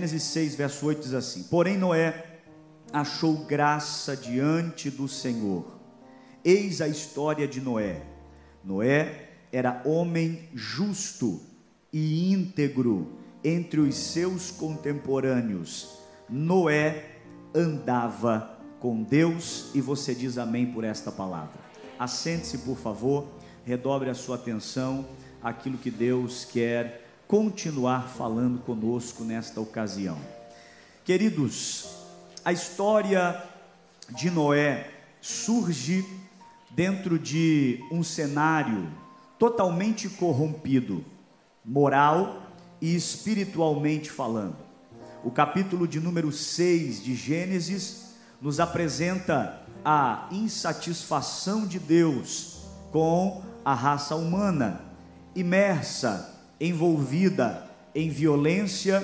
Gênesis 6, verso 8 diz assim: Porém, Noé achou graça diante do Senhor. Eis a história de Noé. Noé era homem justo e íntegro entre os seus contemporâneos. Noé andava com Deus e você diz amém por esta palavra. Assente-se, por favor, redobre a sua atenção àquilo que Deus quer continuar falando conosco nesta ocasião. Queridos, a história de Noé surge dentro de um cenário totalmente corrompido, moral e espiritualmente falando. O capítulo de número 6 de Gênesis nos apresenta a insatisfação de Deus com a raça humana, imersa, envolvida em violência,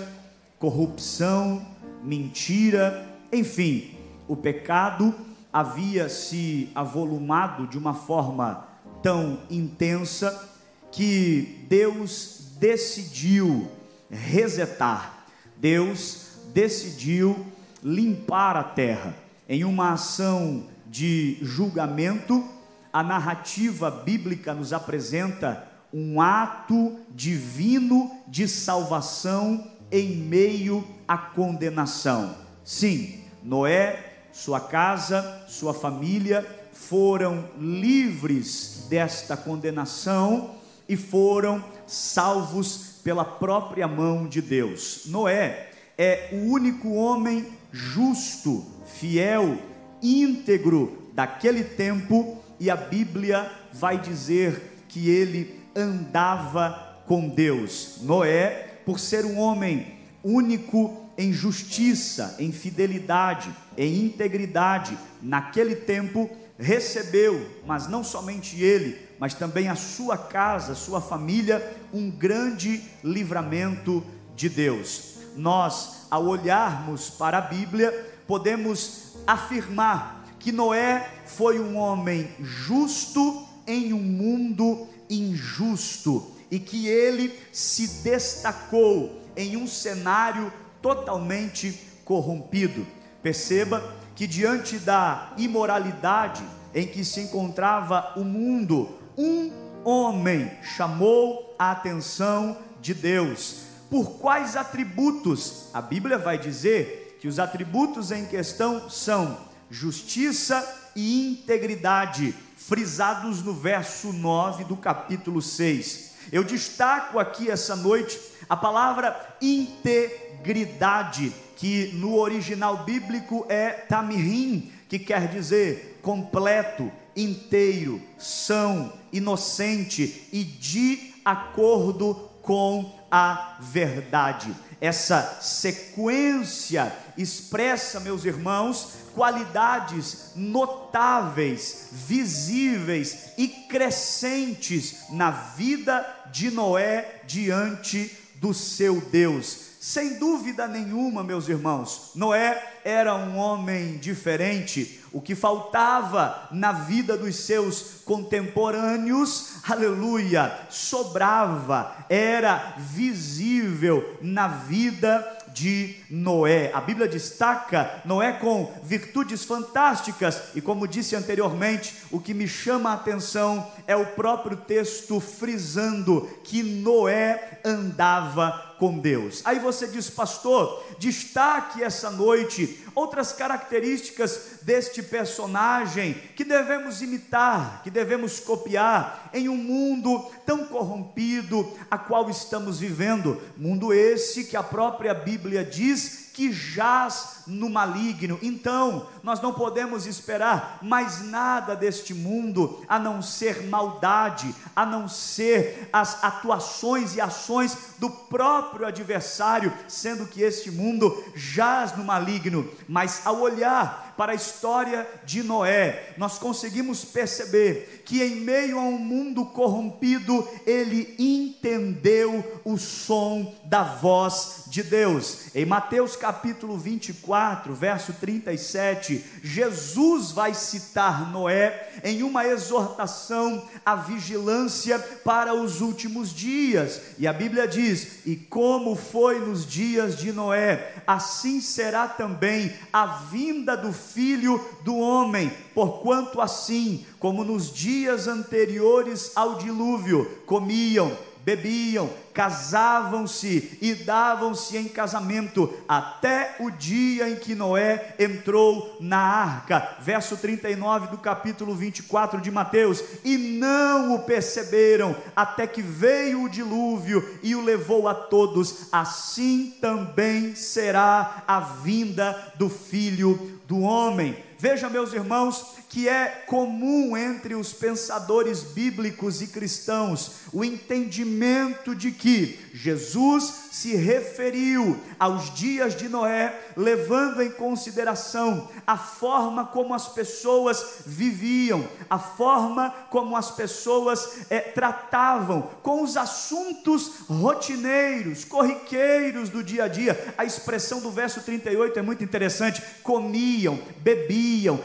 corrupção, mentira, enfim, o pecado havia se avolumado de uma forma tão intensa que Deus decidiu resetar, Deus decidiu limpar a terra. Em uma ação de julgamento, a narrativa bíblica nos apresenta um ato divino de salvação em meio à condenação. Sim, Noé, sua casa, sua família foram livres desta condenação e foram salvos pela própria mão de Deus. Noé é o único homem justo, fiel, íntegro daquele tempo e a Bíblia vai dizer que ele andava com Deus. Noé, por ser um homem único em justiça, em fidelidade, em integridade, naquele tempo recebeu, mas não somente ele, mas também a sua casa, sua família, um grande livramento de Deus. Nós, ao olharmos para a Bíblia, podemos afirmar que Noé foi um homem justo em um mundo injusto e que ele se destacou em um cenário totalmente corrompido. Perceba que diante da imoralidade em que se encontrava o mundo, um homem chamou a atenção de Deus. Por quais atributos? A Bíblia vai dizer que os atributos em questão são justiça e integridade, frisados no verso 9 do capítulo 6. Eu destaco aqui essa noite a palavra integridade, que no original bíblico é tamrim, que quer dizer completo, inteiro, são, inocente e de acordo com a verdade. Essa sequência expressa, meus irmãos, qualidades notáveis, visíveis e crescentes na vida de Noé diante do seu Deus. Sem dúvida nenhuma, meus irmãos, Noé era um homem diferente. O que faltava na vida dos seus contemporâneos, aleluia, sobrava, era visível na vida de Noé. A Bíblia destaca Noé com virtudes fantásticas, e como disse anteriormente, o que me chama a atenção é o próprio texto frisando que Noé andava com Deus. Aí você diz, pastor, destaque essa noite outras características deste personagem que devemos imitar, que devemos copiar em um mundo tão corrompido a qual estamos vivendo. Mundo esse que a própria Bíblia diz que jaz no maligno. Então, nós não podemos esperar mais nada deste mundo a não ser maldade, a não ser as atuações e ações do próprio adversário, sendo que este mundo jaz no maligno. Mas ao olhar para a história de Noé, nós conseguimos perceber que em meio a um mundo corrompido, ele entendeu o som da voz de Deus. Em Mateus capítulo 24, verso 37, Jesus vai citar Noé em uma exortação à vigilância para os últimos dias. E a Bíblia diz: "E como foi nos dias de Noé, assim será também a vinda do filho do homem, porquanto assim como nos dias anteriores ao dilúvio, comiam, bebiam, casavam-se e davam-se em casamento, até o dia em que Noé entrou na arca. Verso 39 do capítulo 24 de Mateus. E não o perceberam, até que veio o dilúvio e o levou a todos. Assim também será a vinda do filho do homem. Veja, meus irmãos, que é comum entre os pensadores bíblicos e cristãos o entendimento de que Jesus se referiu aos dias de Noé, levando em consideração a forma como as pessoas viviam, a forma como as pessoas é, tratavam com os assuntos rotineiros, corriqueiros do dia a dia. A expressão do verso 38 é muito interessante: comiam, bebiam,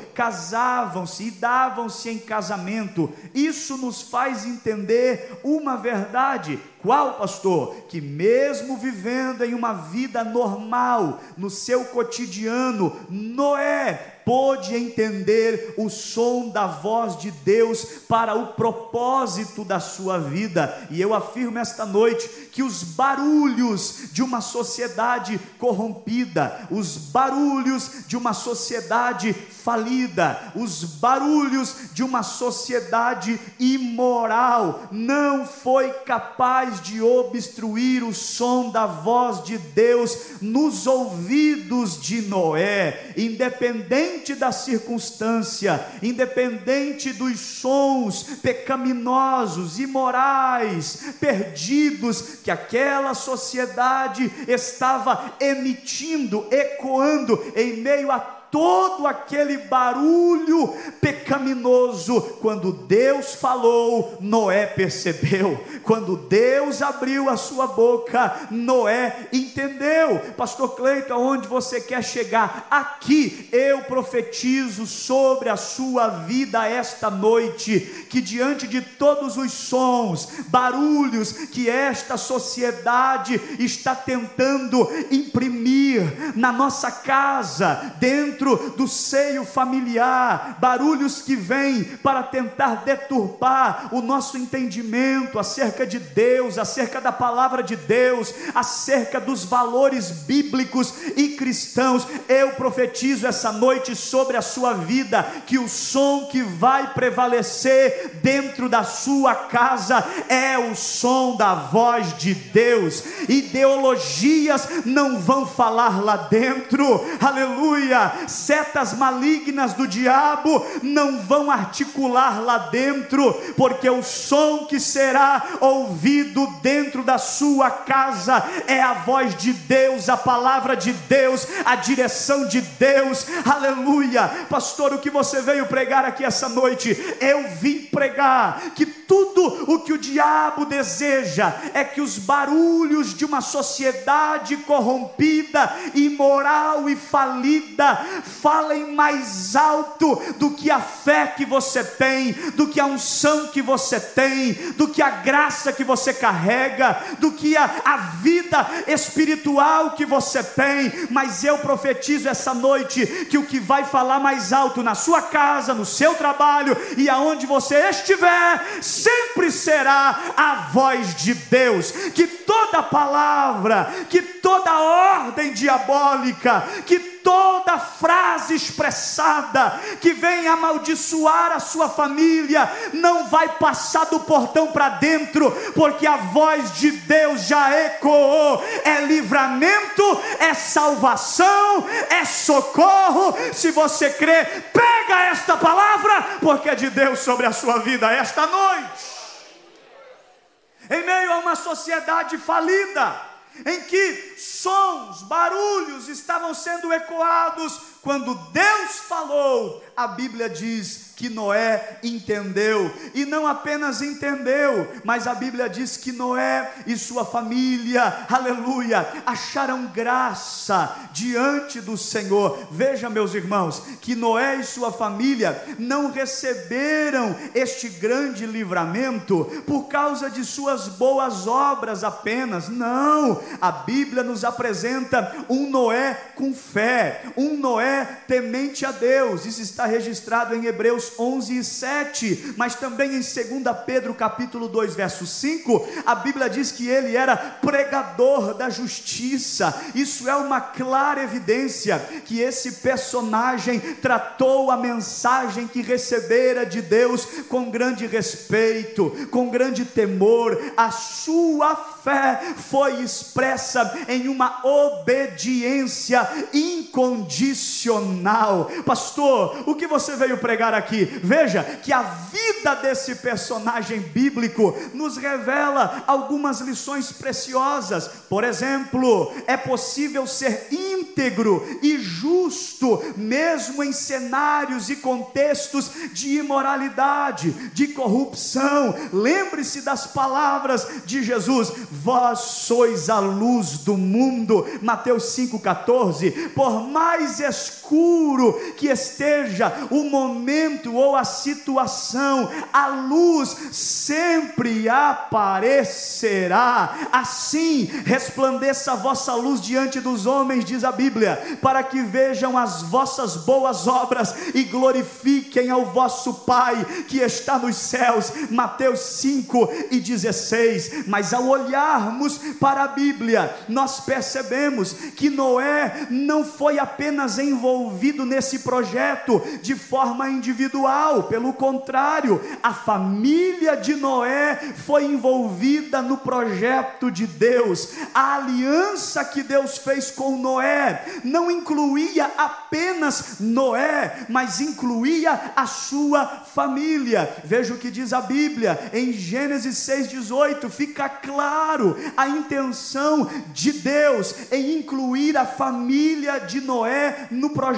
casavam-se e davam-se em casamento. Isso nos faz entender uma verdade qual, pastor? Que mesmo vivendo em uma vida normal, no seu cotidiano, Noé pôde entender o som da voz de Deus para o propósito da sua vida. E eu afirmo esta noite que os barulhos de uma sociedade corrompida, os barulhos de uma sociedade falida, os barulhos de uma sociedade imoral, não foi capaz de obstruir o som da voz de Deus nos ouvidos de Noé, independente da circunstância, independente dos sons pecaminosos, imorais, perdidos que aquela sociedade estava emitindo, ecoando em meio a todo aquele barulho pecaminoso. Quando Deus falou, Noé percebeu. Quando Deus abriu a sua boca, Noé entendeu. Pastor Cleiton, aonde você quer chegar? Aqui eu profetizo sobre a sua vida esta noite, que diante de todos os sons, barulhos que esta sociedade está tentando imprimir na nossa casa, dentro dentro do seio familiar, barulhos que vêm para tentar deturpar o nosso entendimento acerca de Deus, acerca da palavra de Deus, acerca dos valores bíblicos e cristãos. Eu profetizo essa noite sobre a sua vida que o som que vai prevalecer dentro da sua casa é o som da voz de Deus. Ideologias não vão falar lá dentro. Aleluia setas malignas do diabo não vão articular lá dentro, porque o som que será ouvido dentro da sua casa é a voz de Deus, a palavra de Deus, a direção de Deus. Aleluia. Pastor, o que você veio pregar aqui essa noite? Eu vim pregar que tudo o que o diabo deseja é que os barulhos de uma sociedade corrompida, imoral e falida falem mais alto do que a fé que você tem, do que a unção que você tem, do que a graça que você carrega, do que a, a vida espiritual que você tem. Mas eu profetizo essa noite que o que vai falar mais alto na sua casa, no seu trabalho e aonde você estiver, sempre será a voz de Deus. Que toda palavra, que toda ordem diabólica, que toda frase expressada que vem amaldiçoar a sua família não vai passar do portão para dentro, porque a voz de Deus já ecoou. É livramento, é salvação, é socorro. Se você crê, pega esta palavra, porque é de Deus sobre a sua vida esta noite. Em meio a uma sociedade falida, em que sons, barulhos estavam sendo ecoados quando Deus falou. A Bíblia diz que Noé entendeu, e não apenas entendeu, mas a Bíblia diz que Noé e sua família, aleluia, acharam graça diante do Senhor. Veja, meus irmãos, que Noé e sua família não receberam este grande livramento por causa de suas boas obras apenas, não, a Bíblia nos apresenta um Noé com fé, um Noé temente a Deus, isso está registrado em Hebreus 11 e 7, mas também em 2 Pedro capítulo 2, verso 5, a Bíblia diz que ele era pregador da justiça. Isso é uma clara evidência que esse personagem tratou a mensagem que recebera de Deus com grande respeito, com grande temor. A sua fé foi expressa em uma obediência incondicional. Pastor, o que você veio pregar aqui? Veja que a vida desse personagem bíblico nos revela algumas lições preciosas. Por exemplo, é possível ser íntegro e justo, mesmo em cenários e contextos de imoralidade, de corrupção. Lembre-se das palavras de Jesus: Vós sois a luz do mundo. Mateus 5,14. Por mais escuro que esteja o momento ou a situação, a luz sempre aparecerá. Assim resplandeça a vossa luz diante dos homens, diz a Bíblia, para que vejam as vossas boas obras e glorifiquem ao vosso Pai que está nos céus. Mateus 5 e 16. Mas ao olharmos para a Bíblia, nós percebemos que Noé não foi apenas envolvido nesse projeto de forma individual, pelo contrário, a família de Noé foi envolvida no projeto de Deus. A aliança que Deus fez com Noé não incluía apenas Noé, mas incluía a sua família. Veja o que diz a Bíblia em Gênesis 6:18, fica claro a intenção de Deus em incluir a família de Noé no projeto,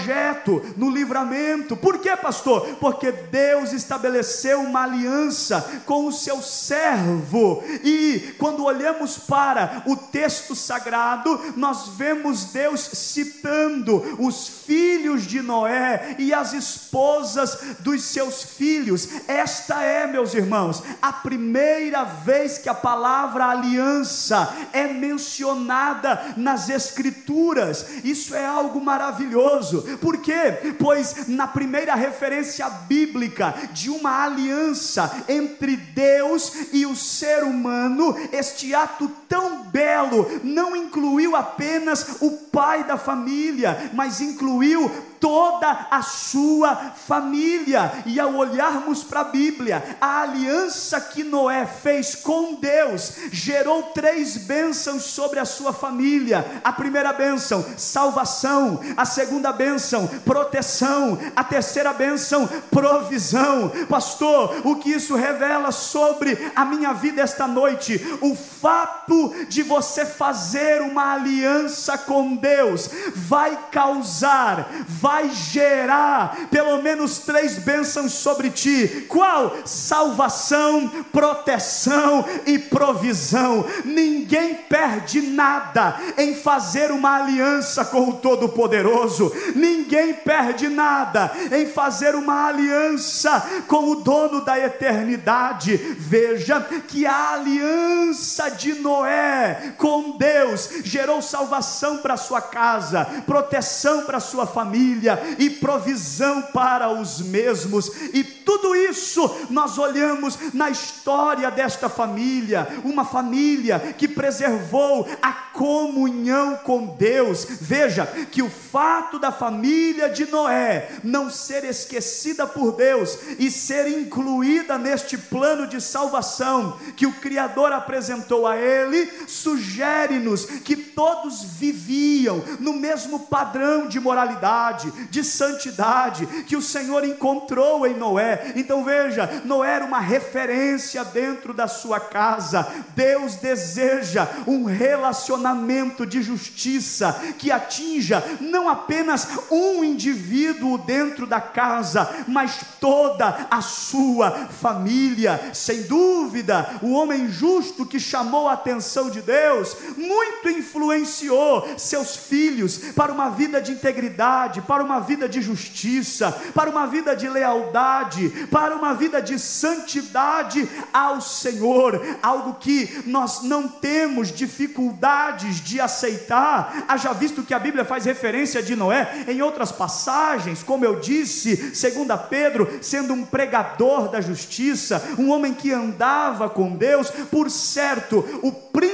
no livramento. Por quê, pastor? Porque Deus estabeleceu uma aliança com o seu servo, e quando olhamos para o texto sagrado, nós vemos Deus citando os filhos de Noé e as esposas dos seus filhos. Esta é, meus irmãos, a primeira vez que a palavra aliança é mencionada nas Escrituras. Isso é algo maravilhoso, por quê? Pois na primeira referência bíblica, de uma aliança entre Deus e o ser humano, este ato tão belo não incluiu apenas o pai da família, mas incluiu toda a sua família. E ao olharmos para a Bíblia, a aliança que Noé fez com Deus gerou três bênçãos sobre a sua família. A primeira bênção, salvação. A segunda bênção, proteção. A terceira bênção, provisão. Pastor, o que isso revela sobre a minha vida esta noite? O fato de você fazer uma aliança com Deus vai causar, vai vai gerar pelo menos três bênçãos sobre ti: qual? Salvação, proteção e provisão. Ninguém perde nada em fazer uma aliança com o Todo-Poderoso, ninguém perde nada em fazer uma aliança com o dono da eternidade. Veja que a aliança de Noé com Deus gerou salvação para sua casa, proteção para sua família família e provisão para os mesmos, e tudo isso nós olhamos na história desta família, uma família que preservou a comunhão com Deus. Veja que o fato da família de Noé não ser esquecida por Deus e ser incluída neste plano de salvação que o Criador apresentou a ele, sugere-nos que todos viviam no mesmo padrão de moralidade, de santidade que o Senhor encontrou em Noé. Então veja, Noé era uma referência dentro da sua casa. Deus deseja um relacionamento de justiça que atinja não apenas um indivíduo dentro da casa, mas toda a sua família. Sem dúvida, o homem justo que chamou a atenção de Deus muito influenciou seus filhos para uma vida de integridade, para uma vida de justiça, para uma vida de lealdade, para uma vida de santidade ao Senhor, algo que nós não temos dificuldades de aceitar. Haja visto que a Bíblia faz referência de Noé em outras passagens, como eu disse, segundo Pedro, sendo um pregador da justiça, um homem que andava com Deus, por certo, o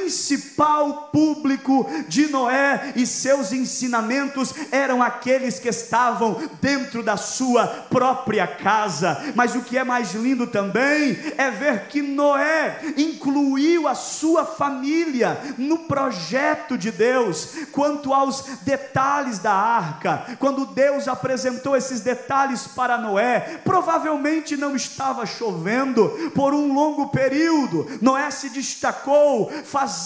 principal público de Noé e seus ensinamentos eram aqueles que estavam dentro da sua própria casa. Mas o que é mais lindo também é ver que Noé incluiu a sua família no projeto de Deus quanto aos detalhes da arca. Quando Deus apresentou esses detalhes para Noé, provavelmente não estava chovendo por um longo período. Noé se destacou fazendo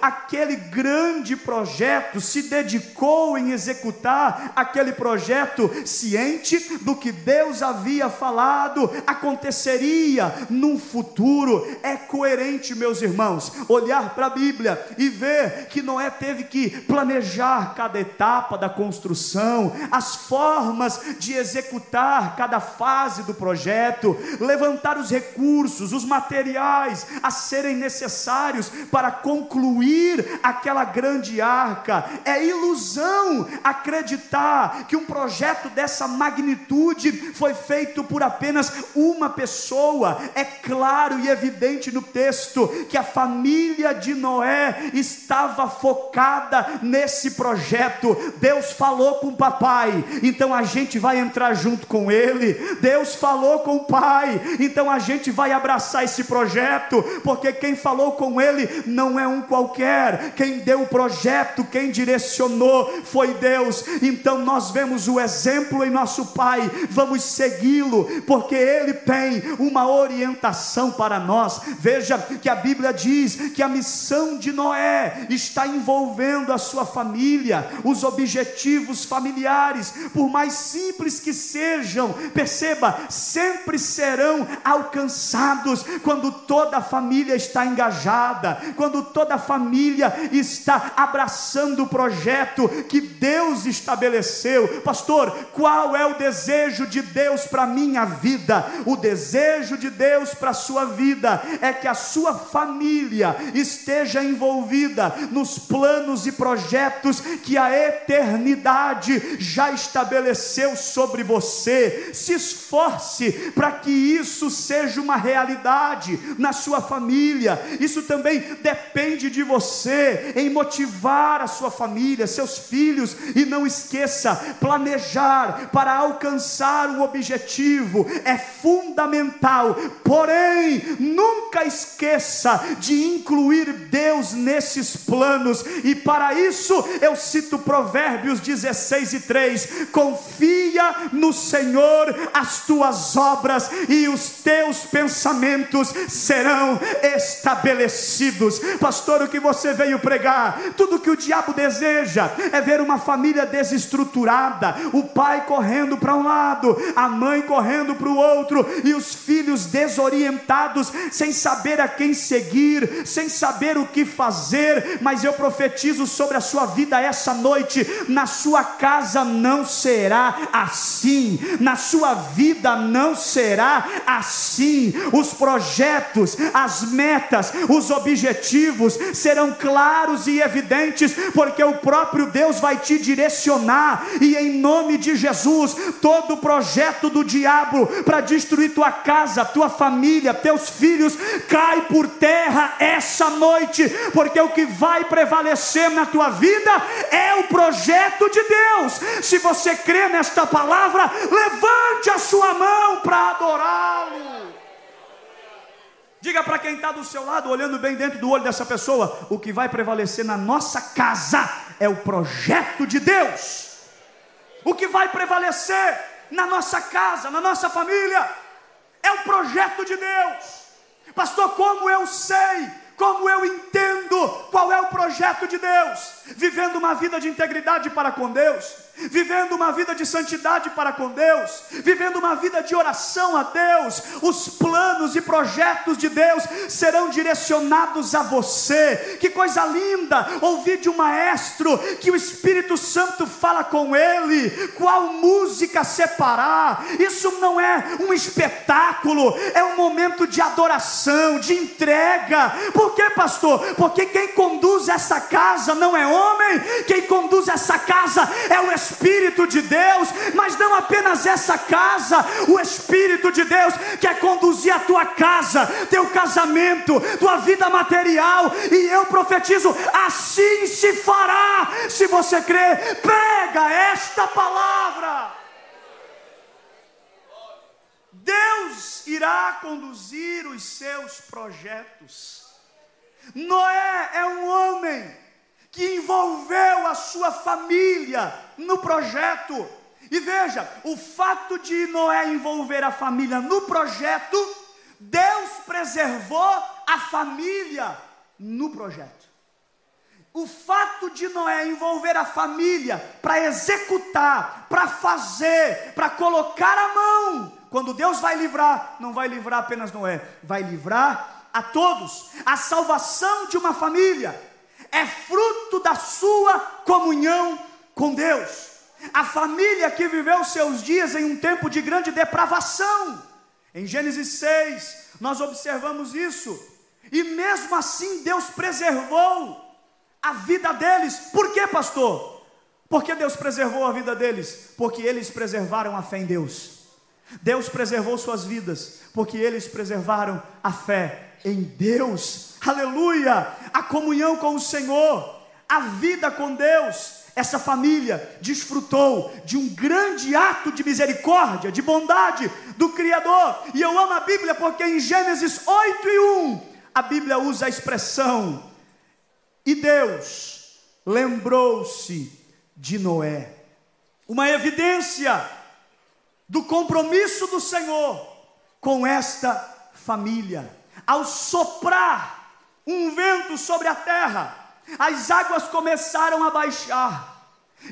aquele grande projeto, se dedicou em executar aquele projeto, ciente do que Deus havia falado aconteceria num futuro. É coerente, meus irmãos, olhar para a Bíblia e ver que Noé teve que planejar cada etapa da construção, as formas de executar cada fase do projeto, levantar os recursos, os materiais a serem necessários para concluir aquela grande arca. É ilusão acreditar que um projeto dessa magnitude foi feito por apenas uma pessoa. É claro e evidente no texto que a família de Noé estava focada nesse projeto. Deus falou com o papai, então a gente vai entrar junto com ele. Deus falou com o pai, então a gente vai abraçar esse projeto, porque quem falou com ele não é um qualquer, quem deu o projeto, quem direcionou foi Deus. Então nós vemos o exemplo em nosso pai, vamos segui-lo, porque ele tem uma orientação para nós. Veja que a Bíblia diz que a missão de Noé está envolvendo a sua família, os objetivos familiares, por mais simples que sejam, perceba, sempre serão alcançados quando toda a família está engajada, quando toda a família está abraçando o projeto que Deus estabeleceu. Pastor, qual é o desejo de Deus para minha vida? O desejo de Deus para a sua vida é que a sua família esteja envolvida nos planos e projetos que a eternidade já estabeleceu sobre você. Se esforce para que isso seja uma realidade na sua família. Isso também depende de você em motivar a sua família, seus filhos, e não esqueça, planejar para alcançar um objetivo é fundamental, porém, nunca esqueça de incluir Deus nesses planos, e para isso eu cito Provérbios 16 e 3: confia no Senhor as tuas obras e os teus pensamentos serão estabelecidos. Pastor, o que você veio pregar? Tudo que o diabo deseja é ver uma família desestruturada, o pai correndo para um lado, a mãe correndo para o outro e os filhos desorientados, sem saber a quem seguir, sem saber o que fazer. Mas eu profetizo sobre a sua vida essa noite: na sua casa não será assim, na sua vida não será assim. Os projetos, as metas, os objetivos serão claros e evidentes, porque o próprio Deus vai te direcionar, e em nome de Jesus, todo projeto do diabo para destruir tua casa, tua família, teus filhos, cai por terra essa noite, porque o que vai prevalecer na tua vida é o projeto de Deus. Se você crê nesta palavra, levante a sua mão para adorá-lo. Diga para quem está do seu lado, olhando bem dentro do olho dessa pessoa: o que vai prevalecer na nossa casa é o projeto de Deus. O que vai prevalecer na nossa casa, na nossa família, É o projeto de Deus. Pastor, como eu sei? Como eu entendo qual é o projeto de Deus? Vivendo uma vida de integridade para com Deus vivendo uma vida de santidade para com Deus, vivendo uma vida de oração a Deus, os planos e projetos de Deus serão direcionados a você. Que coisa linda ouvir de um maestro que o Espírito Santo fala com ele, qual música separar. Isso não é um espetáculo, é um momento de adoração, de entrega. Por que, pastor? Porque quem conduz essa casa não é homem, quem conduz essa casa é o Espírito Espírito de Deus, mas não apenas essa casa, o Espírito de Deus quer conduzir a tua casa, teu casamento, tua vida material, e eu profetizo: assim se fará, se você crer, pega esta palavra. Deus irá conduzir os seus projetos. Noé é um homem que envolveu a sua família no projeto. E veja, o fato de Noé envolver a família no projeto, Deus preservou a família no projeto. O fato de Noé envolver a família para executar, para fazer, para colocar a mão, quando Deus vai livrar, não vai livrar apenas Noé, vai livrar a todos. A salvação de uma família é fruto da sua comunhão com Deus. A família que viveu seus dias em um tempo de grande depravação. Em Gênesis 6, nós observamos isso. E mesmo assim, Deus preservou a vida deles. Por quê, pastor? Porque Deus preservou a vida deles? Porque eles preservaram a fé em Deus. Deus preservou suas vidas, porque eles preservaram a fé em Deus aleluia, a comunhão com o Senhor, a vida com Deus. Essa família desfrutou de um grande ato de misericórdia, de bondade do Criador. E eu amo a Bíblia porque em Gênesis 8 e 1, a Bíblia usa a expressão: E Deus lembrou-se de Noé. Uma evidência do compromisso do Senhor com esta família. Ao soprar um vento sobre a terra, as águas começaram a baixar.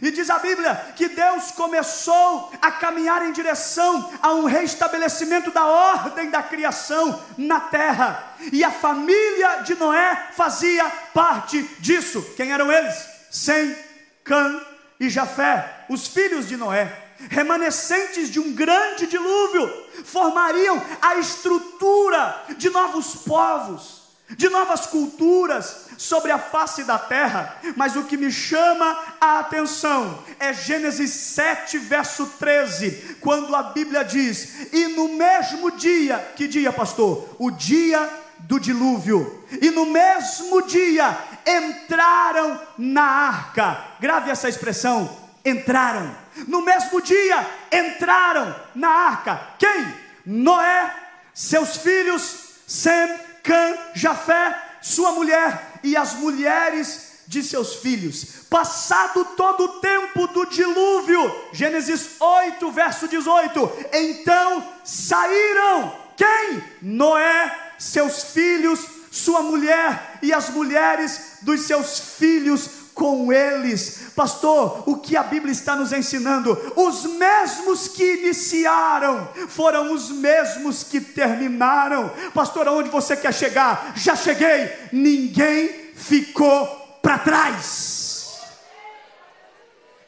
E diz a Bíblia que Deus começou a caminhar em direção a um restabelecimento da ordem da criação na terra. E a família de Noé fazia parte disso. Quem eram eles? Sem, Cã e Jafé, os filhos de Noé, remanescentes de um grande dilúvio, formariam a estrutura de novos povos de novas culturas sobre a face da terra, mas o que me chama a atenção é Gênesis 7, verso 13, quando a Bíblia diz: E no mesmo dia, que dia, pastor? O dia do dilúvio, e no mesmo dia entraram na arca, grave essa expressão: entraram, no mesmo dia entraram na arca, quem? Noé, seus filhos, Sem, Cã, Jafé, sua mulher e as mulheres de seus filhos. Passado todo o tempo do dilúvio, Gênesis 8, verso 18. Então saíram quem? Noé, seus filhos, sua mulher e as mulheres dos seus filhos com eles. Pastor, o que a Bíblia está nos ensinando? Os mesmos que iniciaram foram os mesmos que terminaram. Pastor, aonde você quer chegar? Já cheguei. Ninguém ficou para trás.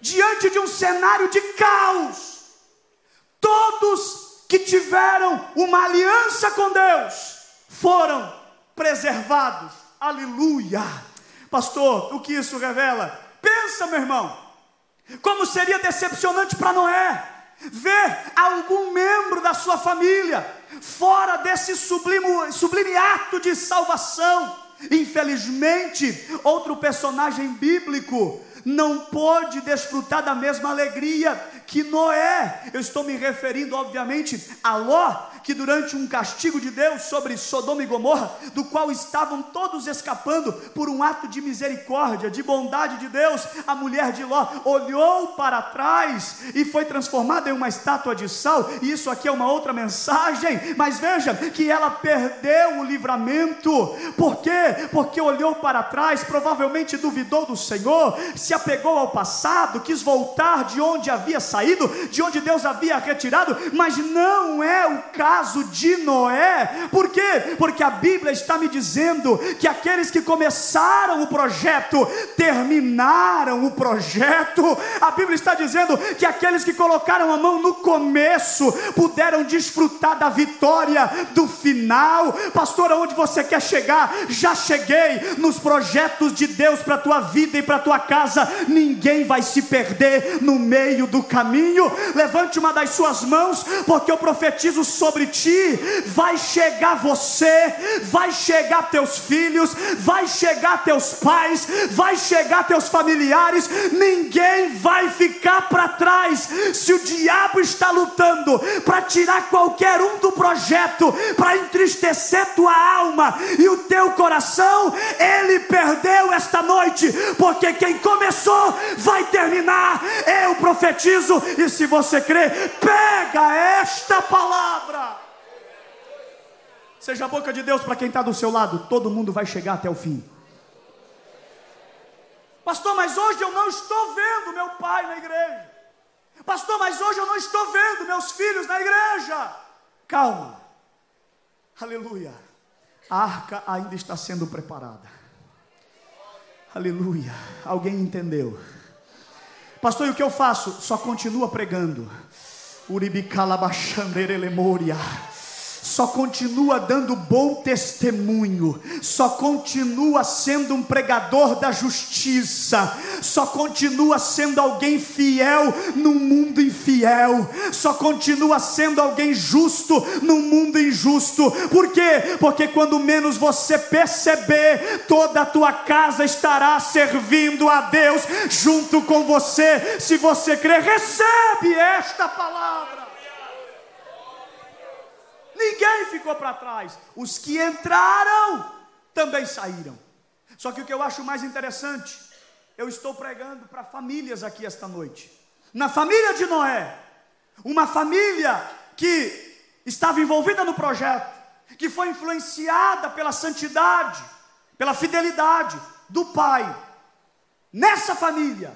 Diante de um cenário de caos, todos que tiveram uma aliança com Deus foram preservados. Aleluia. Pastor, o que isso revela? Pensa, meu irmão, como seria decepcionante para Noé ver algum membro da sua família fora desse sublime, sublime ato de salvação. Infelizmente, outro personagem bíblico não pôde desfrutar da mesma alegria que Noé, eu estou me referindo, obviamente, a Ló, que durante um castigo de Deus sobre Sodoma e Gomorra, do qual estavam todos escapando por um ato de misericórdia, de bondade de Deus, a mulher de Ló olhou para trás e foi transformada em uma estátua de sal, e isso aqui é uma outra mensagem, mas veja que ela perdeu o livramento, por quê? Porque olhou para trás, provavelmente duvidou do Senhor, se apegou ao passado, quis voltar de onde havia saído, de onde Deus havia retirado, mas não é o caso de Noé, por quê? Porque a Bíblia está me dizendo que aqueles que começaram o projeto terminaram o projeto, a Bíblia está dizendo que aqueles que colocaram a mão no começo puderam desfrutar da vitória do final. Pastor, aonde você quer chegar? Já cheguei nos projetos de Deus para a tua vida e para a tua casa. Ninguém vai se perder no meio do caminho. Levante uma das suas mãos, porque eu profetizo sobre ti. Vai chegar você, vai chegar teus filhos, vai chegar teus pais, vai chegar teus familiares. Ninguém vai ficar para trás. Se o diabo está lutando para tirar qualquer um do projeto, para entristecer tua alma e o teu coração, ele perdeu esta noite, porque quem começou vai terminar. Eu profetizo, e se você crê, pega esta palavra. Seja a boca de Deus para quem está do seu lado, todo mundo vai chegar até o fim. Pastor, mas hoje eu não estou vendo meu pai na igreja. Pastor, mas hoje eu não estou vendo meus filhos na igreja. Calma. Aleluia. A arca ainda está sendo preparada. Aleluia. Alguém entendeu? Pastor, e o que eu faço? Só continua pregando. Uribicalabachanderelemoria só continua dando bom testemunho, só continua sendo um pregador da justiça, só continua sendo alguém fiel num mundo infiel, só continua sendo alguém justo num mundo injusto. Por quê? Porque quando menos você perceber, toda a tua casa estará servindo a Deus junto com você. Se você crer, recebe esta palavra. Ninguém ficou para trás. Os que entraram também saíram. Só que o que eu acho mais interessante, eu estou pregando para famílias aqui esta noite. Na família de Noé, uma família que estava envolvida no projeto, que foi influenciada pela santidade, pela fidelidade do pai. Nessa família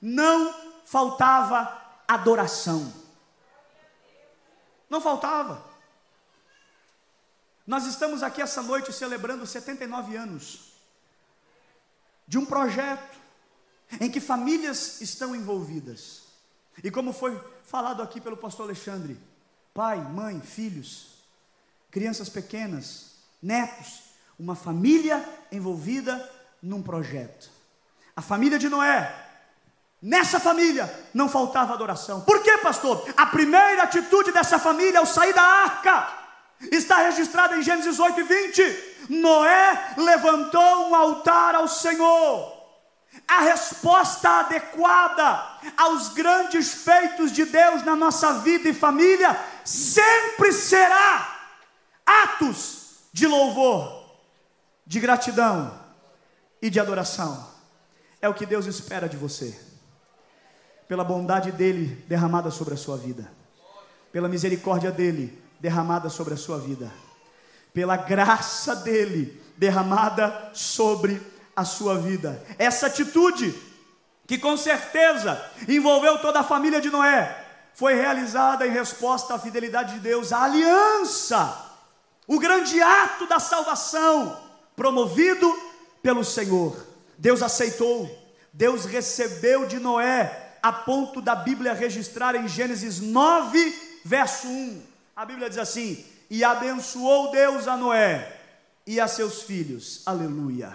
não faltava adoração. Não faltava. Nós estamos aqui essa noite celebrando 79 anos de um projeto em que famílias estão envolvidas. E como foi falado aqui pelo pastor Alexandre, pai, mãe, filhos, crianças pequenas, netos, uma família envolvida num projeto. A família de Noé. Nessa família não faltava adoração. Por quê, pastor? A primeira atitude dessa família ao sair da arca Está registrado em Gênesis 8 e 20. Noé levantou um altar ao Senhor. A resposta adequada aos grandes feitos de Deus na nossa vida e família sempre será atos de louvor, de gratidão e de adoração. É o que Deus espera de você, pela bondade dEle derramada sobre a sua vida, pela misericórdia dEle derramada sobre a sua vida, pela graça dele derramada sobre a sua vida. Essa atitude, que com certeza envolveu toda a família de Noé, foi realizada em resposta à fidelidade de Deus, à aliança, o grande ato da salvação, promovido pelo Senhor. Deus aceitou, Deus recebeu de Noé, a ponto da Bíblia registrar em Gênesis 9, verso 1 a Bíblia diz assim: E abençoou Deus a Noé e a seus filhos. Aleluia.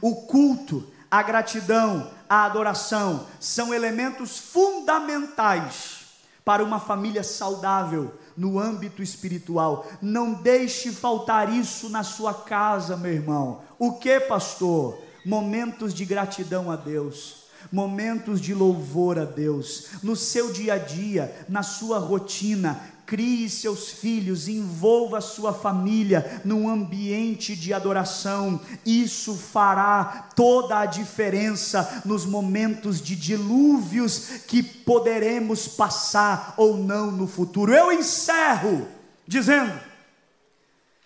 O culto, a gratidão, a adoração são elementos fundamentais para uma família saudável no âmbito espiritual. Não deixe faltar isso na sua casa, meu irmão. O que, pastor? Momentos de gratidão a Deus momentos de louvor a Deus, no seu dia a dia, na sua rotina, crie seus filhos, envolva sua família num ambiente de adoração. Isso fará toda a diferença nos momentos de dilúvios que poderemos passar ou não no futuro. Eu encerro dizendo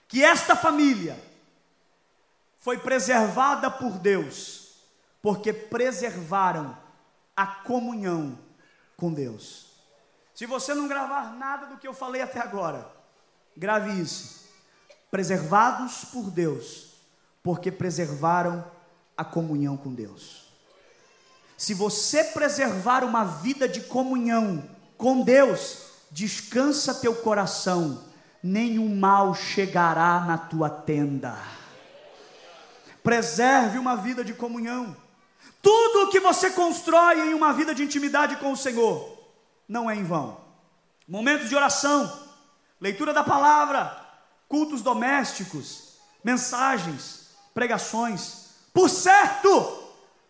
que esta família foi preservada por Deus, porque preservaram a comunhão com Deus. Se você não gravar nada do que eu falei até agora, grave isso. Preservados por Deus, porque preservaram a comunhão com Deus. Se você preservar uma vida de comunhão com Deus, descansa teu coração, nenhum mal chegará na tua tenda. Preserve uma vida de comunhão. Tudo o que você constrói em uma vida de intimidade com o Senhor, não é em vão. Momentos de oração, leitura da palavra, cultos domésticos, mensagens, pregações. Por certo,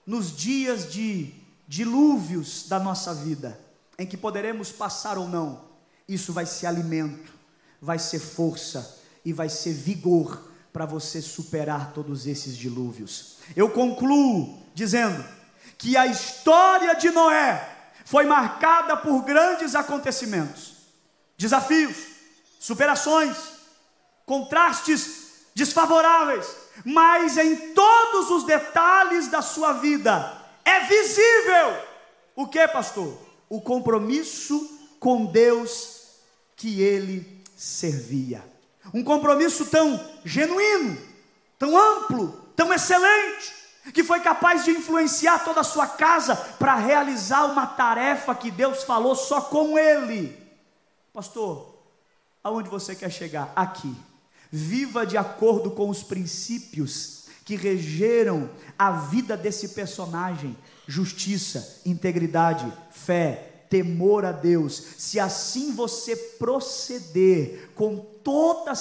nos dias de dilúvios da nossa vida, em que poderemos passar ou não, isso vai ser alimento, vai ser força e vai ser vigor para você superar todos esses dilúvios. Eu concluo dizendo que a história de Noé foi marcada por grandes acontecimentos, desafios, superações, contrastes desfavoráveis, mas em todos os detalhes da sua vida é visível o que, pastor? O compromisso com Deus que ele servia. Um compromisso tão genuíno, tão amplo, tão excelente, que foi capaz de influenciar toda a sua casa para realizar uma tarefa que Deus falou só com ele. Pastor, aonde você quer chegar? Aqui. Viva de acordo com os princípios que regeram a vida desse personagem: justiça, integridade, fé, temor a Deus. Se assim você proceder com toda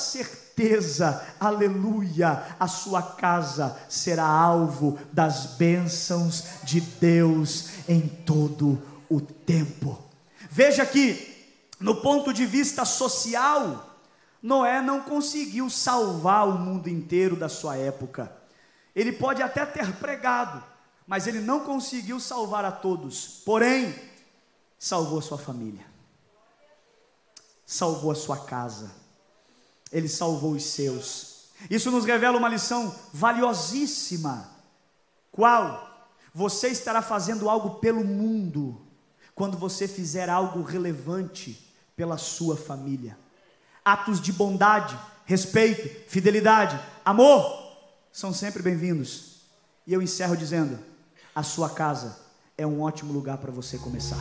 certeza, aleluia, a sua casa será alvo das bênçãos de Deus em todo o tempo. Veja que, no ponto de vista social, Noé não conseguiu salvar o mundo inteiro da sua época. Ele pode até ter pregado, mas ele não conseguiu salvar a todos. Porém, salvou a sua família, salvou a sua casa, ele salvou os seus. Isso nos revela uma lição valiosíssima. Qual? Você estará fazendo algo pelo mundo quando você fizer algo relevante pela sua família. Atos de bondade, respeito, fidelidade, amor são sempre bem-vindos. E eu encerro dizendo: a sua casa é um ótimo lugar para você começar.